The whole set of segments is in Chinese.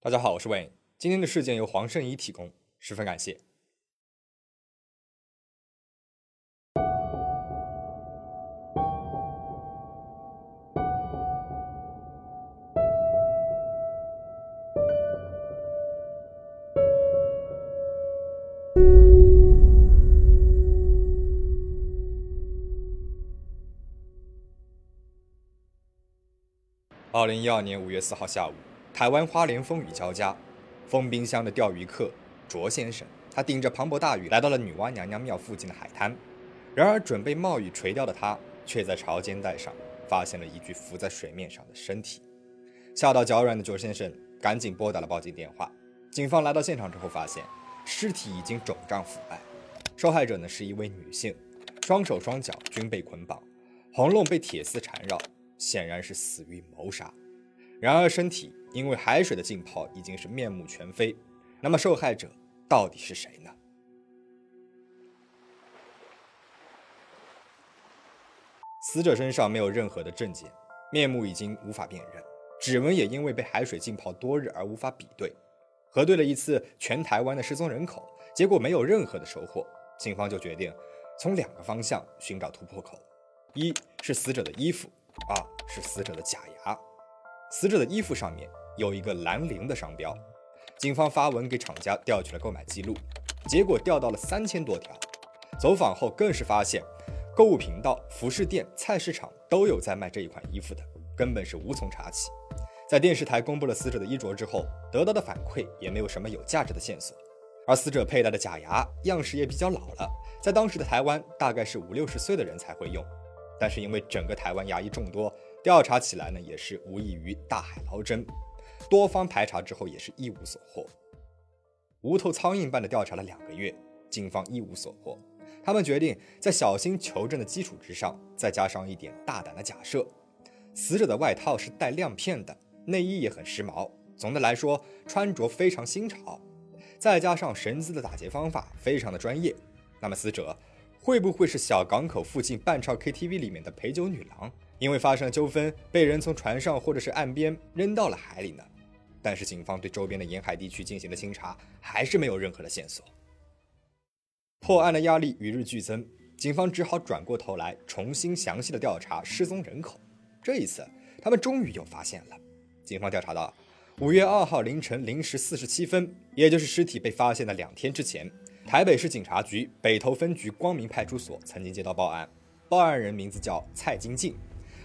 大家好，我是 Wayne。今天的事件由黄圣依提供，十分感谢。二零一二年五月四号下午。台湾花莲风雨交加，封冰箱的钓鱼客卓先生，他顶着磅礴大雨来到了女娲娘娘庙附近的海滩。然而，准备冒雨垂钓的他，却在潮间带上发现了一具浮在水面上的身体。吓到脚软的卓先生赶紧拨打了报警电话。警方来到现场之后，发现尸体已经肿胀腐败。受害者呢是一位女性，双手双脚均被捆绑，喉咙被铁丝缠绕，显然是死于谋杀。然而，身体因为海水的浸泡已经是面目全非。那么，受害者到底是谁呢？死者身上没有任何的证件，面目已经无法辨认，指纹也因为被海水浸泡多日而无法比对。核对了一次全台湾的失踪人口，结果没有任何的收获。警方就决定从两个方向寻找突破口：一是死者的衣服，二是死者的假牙。死者的衣服上面有一个兰陵的商标，警方发文给厂家调取了购买记录，结果调到了三千多条。走访后更是发现，购物频道、服饰店、菜市场都有在卖这一款衣服的，根本是无从查起。在电视台公布了死者的衣着之后，得到的反馈也没有什么有价值的线索。而死者佩戴的假牙样式也比较老了，在当时的台湾大概是五六十岁的人才会用，但是因为整个台湾牙医众多。调查起来呢，也是无异于大海捞针，多方排查之后也是一无所获，无头苍蝇般的调查了两个月，警方一无所获。他们决定在小心求证的基础之上，再加上一点大胆的假设。死者的外套是带亮片的，内衣也很时髦，总的来说穿着非常新潮，再加上绳子的打结方法非常的专业，那么死者会不会是小港口附近半唱 KTV 里面的陪酒女郎？因为发生了纠纷，被人从船上或者是岸边扔到了海里呢。但是警方对周边的沿海地区进行了清查，还是没有任何的线索。破案的压力与日俱增，警方只好转过头来重新详细的调查失踪人口。这一次，他们终于有发现了。警方调查到，五月二号凌晨零时四十七分，也就是尸体被发现的两天之前，台北市警察局北投分局光明派出所曾经接到报案，报案人名字叫蔡金静。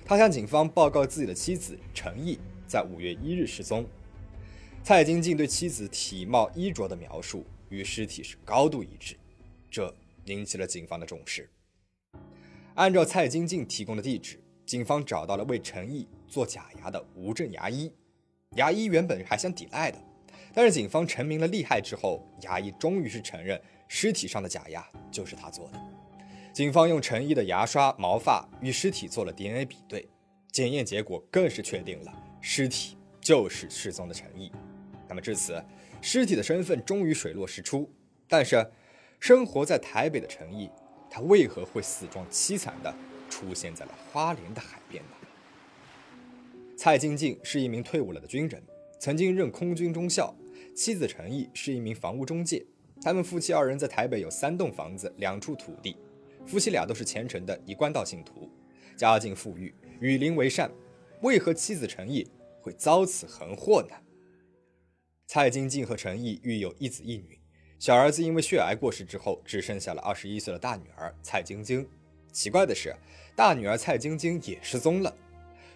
他向警方报告自己的妻子陈毅在五月一日失踪。蔡金静对妻子体貌衣着的描述与尸体是高度一致，这引起了警方的重视。按照蔡金静提供的地址，警方找到了为陈毅做假牙的吴镇牙医。牙医原本还想抵赖的，但是警方陈明了厉害之后，牙医终于是承认尸体上的假牙就是他做的。警方用陈毅的牙刷、毛发与尸体做了 DNA 比对，检验结果更是确定了尸体就是失踪的陈毅。那么至此，尸体的身份终于水落石出。但是，生活在台北的陈毅，他为何会死状凄惨的出现在了花莲的海边呢？蔡金静是一名退伍了的军人，曾经任空军中校。妻子陈毅是一名房屋中介，他们夫妻二人在台北有三栋房子、两处土地。夫妻俩都是虔诚的一贯道信徒，家境富裕，与邻为善。为何妻子陈毅会遭此横祸呢？蔡晶晶和陈毅育有一子一女，小儿子因为血癌过世之后，只剩下了二十一岁的大女儿蔡晶晶。奇怪的是，大女儿蔡晶晶也失踪了。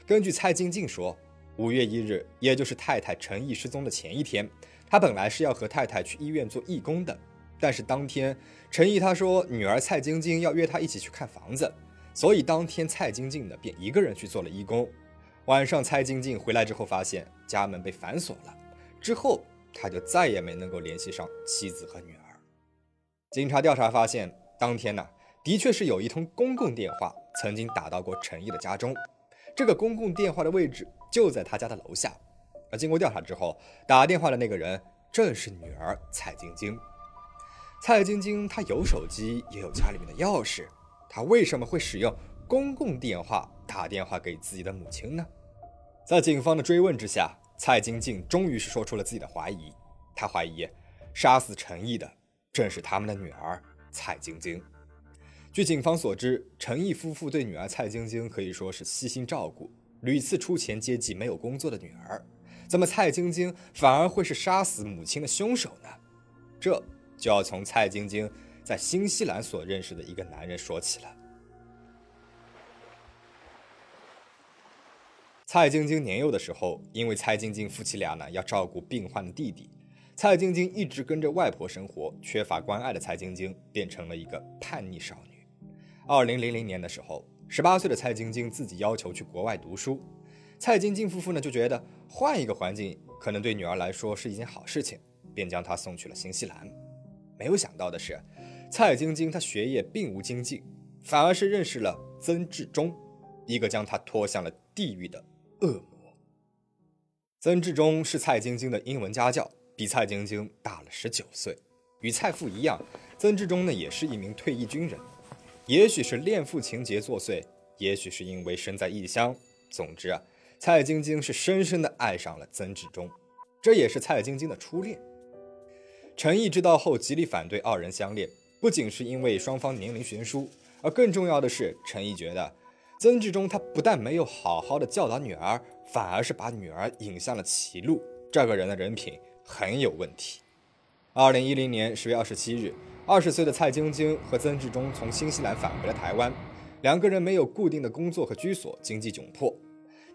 根据蔡晶晶说，五月一日，也就是太太陈毅失踪的前一天，他本来是要和太太去医院做义工的。但是当天，陈毅他说女儿蔡晶晶要约他一起去看房子，所以当天蔡晶晶呢便一个人去做了义工。晚上蔡晶晶回来之后，发现家门被反锁了，之后他就再也没能够联系上妻子和女儿。警察调查发现，当天呢的确是有一通公共电话曾经打到过陈毅的家中，这个公共电话的位置就在他家的楼下。经过调查之后，打电话的那个人正是女儿蔡晶晶。蔡晶晶她有手机，也有家里面的钥匙，她为什么会使用公共电话打电话给自己的母亲呢？在警方的追问之下，蔡晶晶终于是说出了自己的怀疑。她怀疑杀死陈毅的正是他们的女儿蔡晶晶。据警方所知，陈毅夫妇对女儿蔡晶晶可以说是悉心照顾，屡次出钱接济没有工作的女儿。怎么蔡晶晶反而会是杀死母亲的凶手呢？这就要从蔡晶晶在新西兰所认识的一个男人说起了。蔡晶晶年幼的时候，因为蔡晶晶夫妻俩呢要照顾病患的弟弟，蔡晶晶一直跟着外婆生活，缺乏关爱的蔡晶晶变成了一个叛逆少女。二零零零年的时候，十八岁的蔡晶晶自己要求去国外读书，蔡晶晶夫妇呢就觉得换一个环境可能对女儿来说是一件好事情，便将她送去了新西兰。没有想到的是，蔡晶晶她学业并无精进，反而是认识了曾志忠，一个将她拖向了地狱的。恶魔。曾志忠是蔡晶晶的英文家教，比蔡晶晶大了十九岁。与蔡父一样，曾志忠呢也是一名退役军人。也许是恋父情节作祟，也许是因为身在异乡。总之啊，蔡晶晶是深深的爱上了曾志忠，这也是蔡晶晶的初恋。陈毅知道后极力反对二人相恋，不仅是因为双方年龄悬殊，而更重要的是，陈毅觉得。曾志忠他不但没有好好的教导女儿，反而是把女儿引向了歧路。这个人的人品很有问题。二零一零年十月二十七日，二十岁的蔡晶晶和曾志忠从新西兰返回了台湾，两个人没有固定的工作和居所，经济窘迫。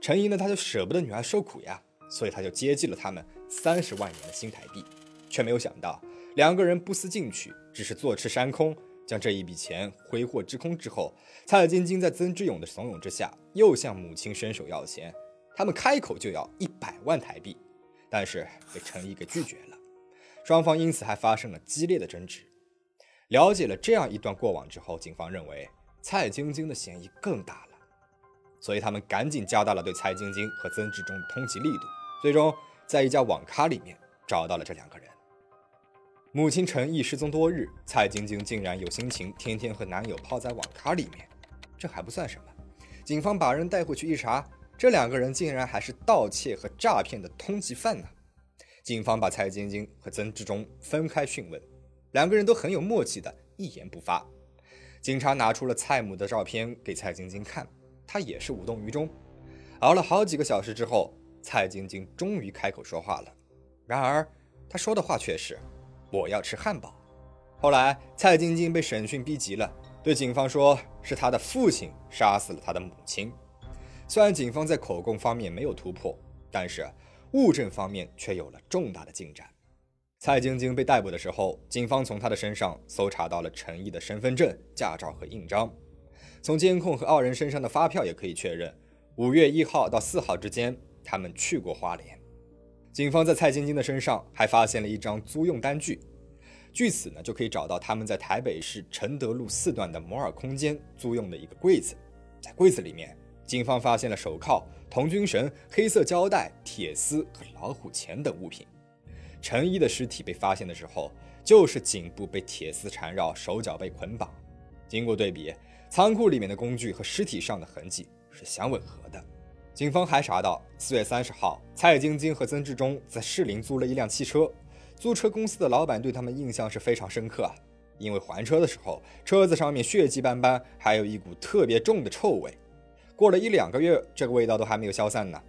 陈怡呢，他就舍不得女儿受苦呀，所以他就接济了他们三十万元的新台币，却没有想到两个人不思进取，只是坐吃山空。将这一笔钱挥霍之空之后，蔡晶晶在曾志勇的怂恿之下，又向母亲伸手要钱。他们开口就要一百万台币，但是被陈毅给拒绝了。双方因此还发生了激烈的争执。了解了这样一段过往之后，警方认为蔡晶晶的嫌疑更大了，所以他们赶紧加大了对蔡晶晶和曾志忠的通缉力度。最终，在一家网咖里面找到了这两个人。母亲陈毅失踪多日，蔡晶晶竟然有心情天天和男友泡在网咖里面。这还不算什么，警方把人带回去一查，这两个人竟然还是盗窃和诈骗的通缉犯呢。警方把蔡晶晶和曾志忠分开讯问，两个人都很有默契的一言不发。警察拿出了蔡母的照片给蔡晶晶看，他也是无动于衷。熬了好几个小时之后，蔡晶晶终于开口说话了。然而，她说的话却是。我要吃汉堡。后来，蔡晶晶被审讯逼急了，对警方说是他的父亲杀死了他的母亲。虽然警方在口供方面没有突破，但是物证方面却有了重大的进展。蔡晶晶被逮捕的时候，警方从她的身上搜查到了陈毅的身份证、驾照和印章。从监控和二人身上的发票也可以确认，五月一号到四号之间，他们去过花莲。警方在蔡晶晶的身上还发现了一张租用单据，据此呢就可以找到他们在台北市承德路四段的摩尔空间租用的一个柜子，在柜子里面，警方发现了手铐、童军绳、黑色胶带、铁丝和老虎钳等物品。陈一的尸体被发现的时候，就是颈部被铁丝缠绕，手脚被捆绑。经过对比，仓库里面的工具和尸体上的痕迹是相吻合的。警方还查到，四月三十号，蔡晶晶和曾志忠在士林租了一辆汽车。租车公司的老板对他们印象是非常深刻啊，因为还车的时候，车子上面血迹斑斑，还有一股特别重的臭味。过了一两个月，这个味道都还没有消散呢。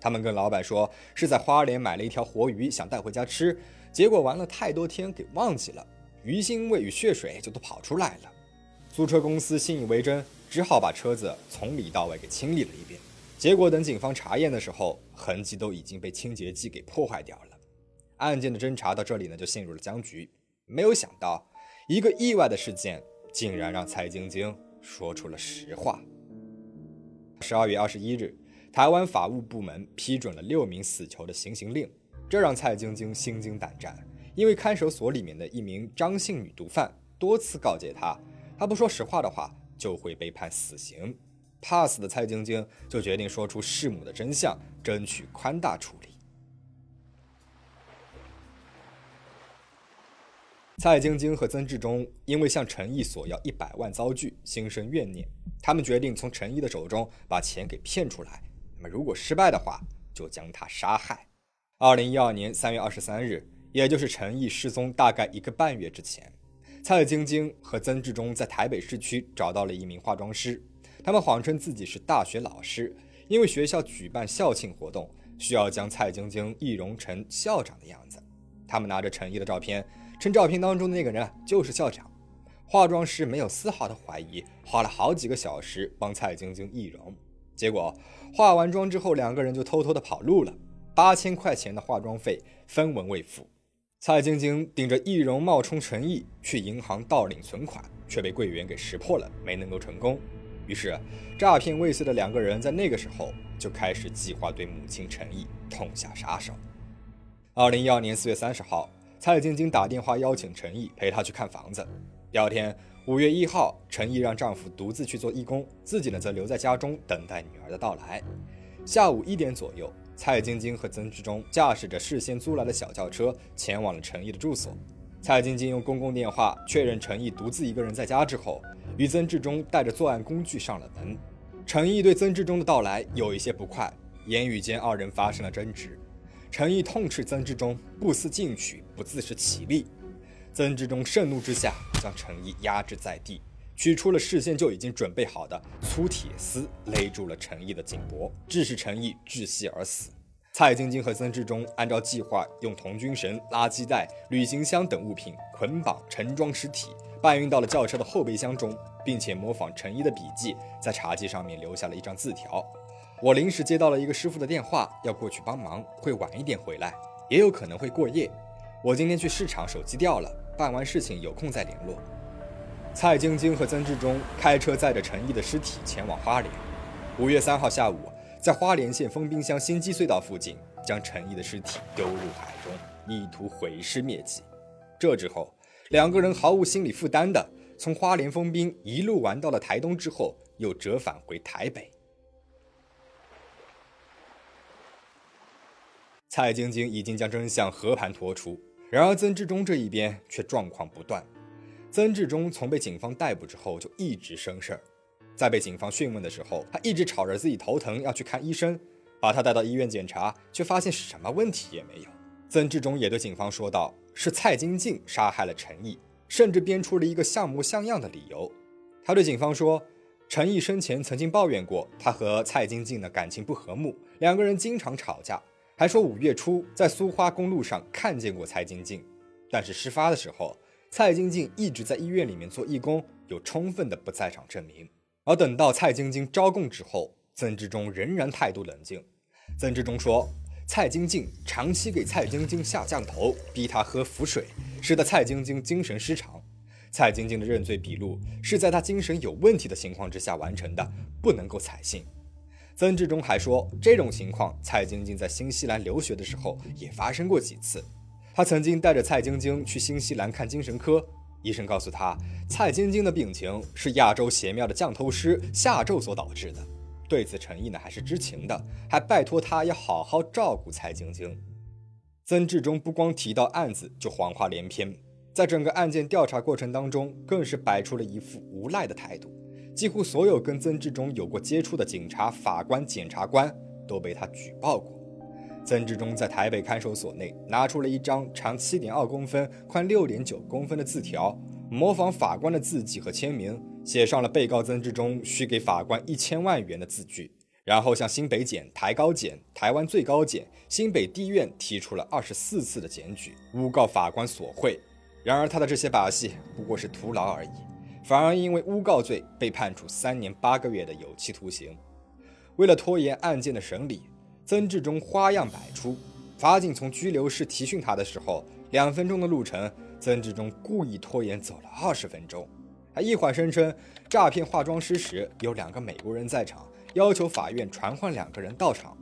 他们跟老板说，是在花莲买了一条活鱼，想带回家吃，结果玩了太多天，给忘记了，鱼腥味与血水就都跑出来了。租车公司信以为真，只好把车子从里到外给清理了一遍。结果等警方查验的时候，痕迹都已经被清洁剂给破坏掉了。案件的侦查到这里呢，就陷入了僵局。没有想到，一个意外的事件竟然让蔡晶晶说出了实话。十二月二十一日，台湾法务部门批准了六名死囚的行刑令，这让蔡晶晶心惊胆战，因为看守所里面的一名张姓女毒贩多次告诫她，他不说实话的话就会被判死刑。怕死的蔡晶晶就决定说出弑母的真相，争取宽大处理。蔡晶晶和曾志忠因为向陈毅索要一百万遭拒，心生怨念，他们决定从陈毅的手中把钱给骗出来。那么如果失败的话，就将他杀害。二零一二年三月二十三日，也就是陈毅失踪大概一个半月之前，蔡晶晶和曾志忠在台北市区找到了一名化妆师，他们谎称自己是大学老师，因为学校举办校庆活动，需要将蔡晶晶易容成校长的样子。他们拿着陈毅的照片。称照片当中的那个人就是校长，化妆师没有丝毫的怀疑，花了好几个小时帮蔡晶晶易容，结果化完妆之后，两个人就偷偷的跑路了，八千块钱的化妆费分文未付。蔡晶晶顶着易容冒充陈毅去银行盗领存款，却被柜员给识破了，没能够成功。于是诈骗未遂的两个人在那个时候就开始计划对母亲陈毅痛下杀手。二零一二年四月三十号。蔡晶晶打电话邀请陈毅陪她去看房子。第二天，五月一号，陈毅让丈夫独自去做义工，自己呢则留在家中等待女儿的到来。下午一点左右，蔡晶晶和曾志忠驾驶着事先租来的小轿车前往了陈毅的住所。蔡晶晶用公共电话确认陈毅独自一个人在家之后，与曾志忠带着作案工具上了门。陈毅对曾志忠的到来有一些不快，言语间二人发生了争执。陈毅痛斥曾志忠不思进取，不自食其力。曾志忠盛怒之下，将陈毅压制在地，取出了事先就已经准备好的粗铁丝，勒住了陈毅的颈脖，致使陈毅窒息而死。蔡晶晶和曾志忠按照计划，用童军绳、垃圾袋、旅行箱等物品捆绑盛装尸体，搬运到了轿车的后备箱中，并且模仿陈毅的笔记，在茶几上面留下了一张字条。我临时接到了一个师傅的电话，要过去帮忙，会晚一点回来，也有可能会过夜。我今天去市场，手机掉了，办完事情有空再联络。蔡晶晶和曾志忠开车载着陈毅的尸体前往花莲。五月三号下午，在花莲县丰滨乡新基隧道附近，将陈毅的尸体丢入海中，意图毁尸灭迹。这之后，两个人毫无心理负担的从花莲丰滨一路玩到了台东，之后又折返回台北。蔡晶晶已经将真相和盘托出，然而曾志忠这一边却状况不断。曾志忠从被警方逮捕之后就一直生事儿，在被警方讯问的时候，他一直吵着自己头疼要去看医生，把他带到医院检查，却发现什么问题也没有。曾志忠也对警方说道：“是蔡晶晶杀害了陈毅，甚至编出了一个像模像样的理由。”他对警方说：“陈毅生前曾经抱怨过他和蔡晶晶的感情不和睦，两个人经常吵架。”还说五月初在苏花公路上看见过蔡晶晶，但是事发的时候，蔡晶晶一直在医院里面做义工，有充分的不在场证明。而等到蔡晶晶招供之后，曾志忠仍然态度冷静。曾志忠说，蔡晶晶长期给蔡晶晶下降头，逼她喝符水，使得蔡晶晶精神失常。蔡晶晶的认罪笔录是在她精神有问题的情况之下完成的，不能够采信。曾志忠还说，这种情况蔡晶晶在新西兰留学的时候也发生过几次。他曾经带着蔡晶晶去新西兰看精神科，医生告诉他，蔡晶晶的病情是亚洲邪庙的降头师下咒所导致的。对此，陈毅呢还是知情的，还拜托他要好好照顾蔡晶晶。曾志忠不光提到案子就谎话连篇，在整个案件调查过程当中，更是摆出了一副无赖的态度。几乎所有跟曾志忠有过接触的警察、法官、检察官都被他举报过。曾志忠在台北看守所内拿出了一张长七点二公分、宽六点九公分的字条，模仿法官的字迹和签名，写上了被告曾志忠需给法官一千万元的字据，然后向新北检、台高检、台湾最高检、新北地院提出了二十四次的检举，诬告法官索贿。然而他的这些把戏不过是徒劳而已。反而因为诬告罪被判处三年八个月的有期徒刑。为了拖延案件的审理，曾志忠花样百出。法警从拘留室提讯他的时候，两分钟的路程，曾志忠故意拖延走了二十分钟。他一会儿声称诈骗化妆师时有两个美国人在场，要求法院传唤两个人到场；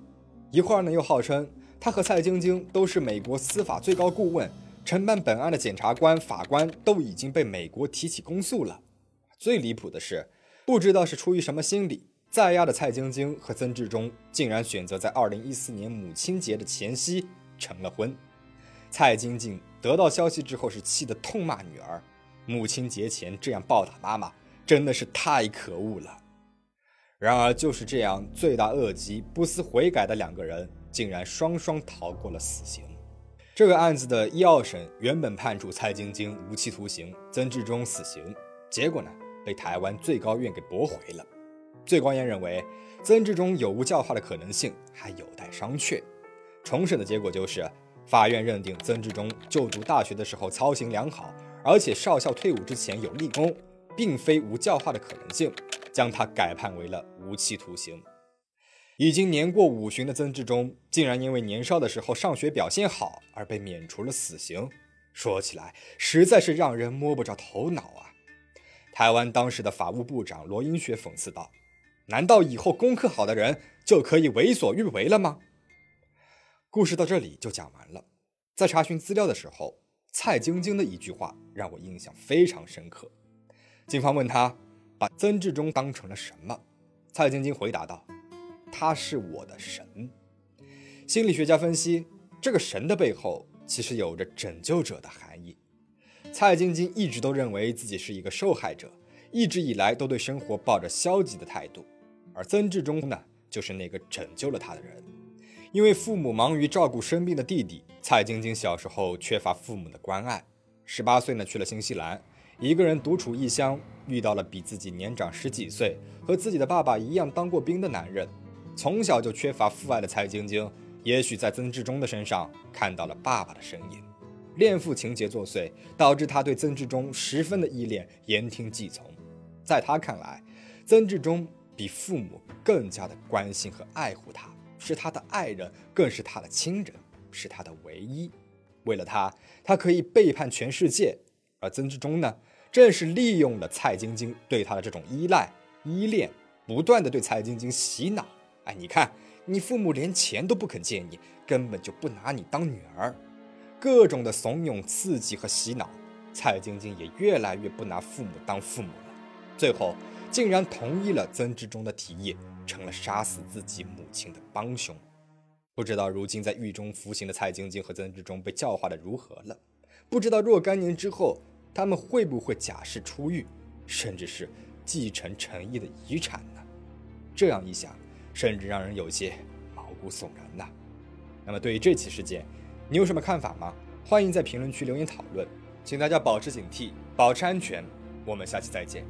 一会儿呢又号称他和蔡晶晶都是美国司法最高顾问，承办本案的检察官、法官都已经被美国提起公诉了。最离谱的是，不知道是出于什么心理，在押的蔡晶晶和曾志忠竟然选择在二零一四年母亲节的前夕成了婚。蔡晶晶得到消息之后是气得痛骂女儿：“母亲节前这样暴打妈妈，真的是太可恶了。”然而，就是这样罪大恶极、不思悔改的两个人，竟然双双逃过了死刑。这个案子的一二审原本判处蔡晶晶无期徒刑，曾志忠死刑，结果呢，被台湾最高院给驳回了。最高院认为，曾志忠有无教化的可能性还有待商榷。重审的结果就是，法院认定曾志忠就读大学的时候操行良好，而且少校退伍之前有立功，并非无教化的可能性。将他改判为了无期徒刑。已经年过五旬的曾志忠，竟然因为年少的时候上学表现好而被免除了死刑，说起来实在是让人摸不着头脑啊！台湾当时的法务部长罗英雪讽刺道：“难道以后功课好的人就可以为所欲为了吗？”故事到这里就讲完了。在查询资料的时候，蔡晶晶的一句话让我印象非常深刻。警方问他。把曾志忠当成了什么？蔡晶晶回答道：“他是我的神。”心理学家分析，这个神的背后其实有着拯救者的含义。蔡晶晶一直都认为自己是一个受害者，一直以来都对生活抱着消极的态度。而曾志忠呢，就是那个拯救了他的人。因为父母忙于照顾生病的弟弟，蔡晶晶小时候缺乏父母的关爱。十八岁呢，去了新西兰。一个人独处异乡，遇到了比自己年长十几岁、和自己的爸爸一样当过兵的男人。从小就缺乏父爱的蔡晶晶，也许在曾志忠的身上看到了爸爸的身影。恋父情节作祟，导致他对曾志忠十分的依恋，言听计从。在他看来，曾志忠比父母更加的关心和爱护他，是他的爱人，更是他的亲人，是他的唯一。为了他，他可以背叛全世界。而曾志忠呢，正是利用了蔡晶晶对他的这种依赖、依恋，不断的对蔡晶晶洗脑。哎，你看，你父母连钱都不肯借你，根本就不拿你当女儿，各种的怂恿、刺激和洗脑，蔡晶晶也越来越不拿父母当父母了。最后，竟然同意了曾志忠的提议，成了杀死自己母亲的帮凶。不知道如今在狱中服刑的蔡晶晶和曾志忠被教化的如何了。不知道若干年之后，他们会不会假释出狱，甚至是继承陈毅的遗产呢？这样一想，甚至让人有些毛骨悚然呐。那么，对于这起事件，你有什么看法吗？欢迎在评论区留言讨论。请大家保持警惕，保持安全。我们下期再见。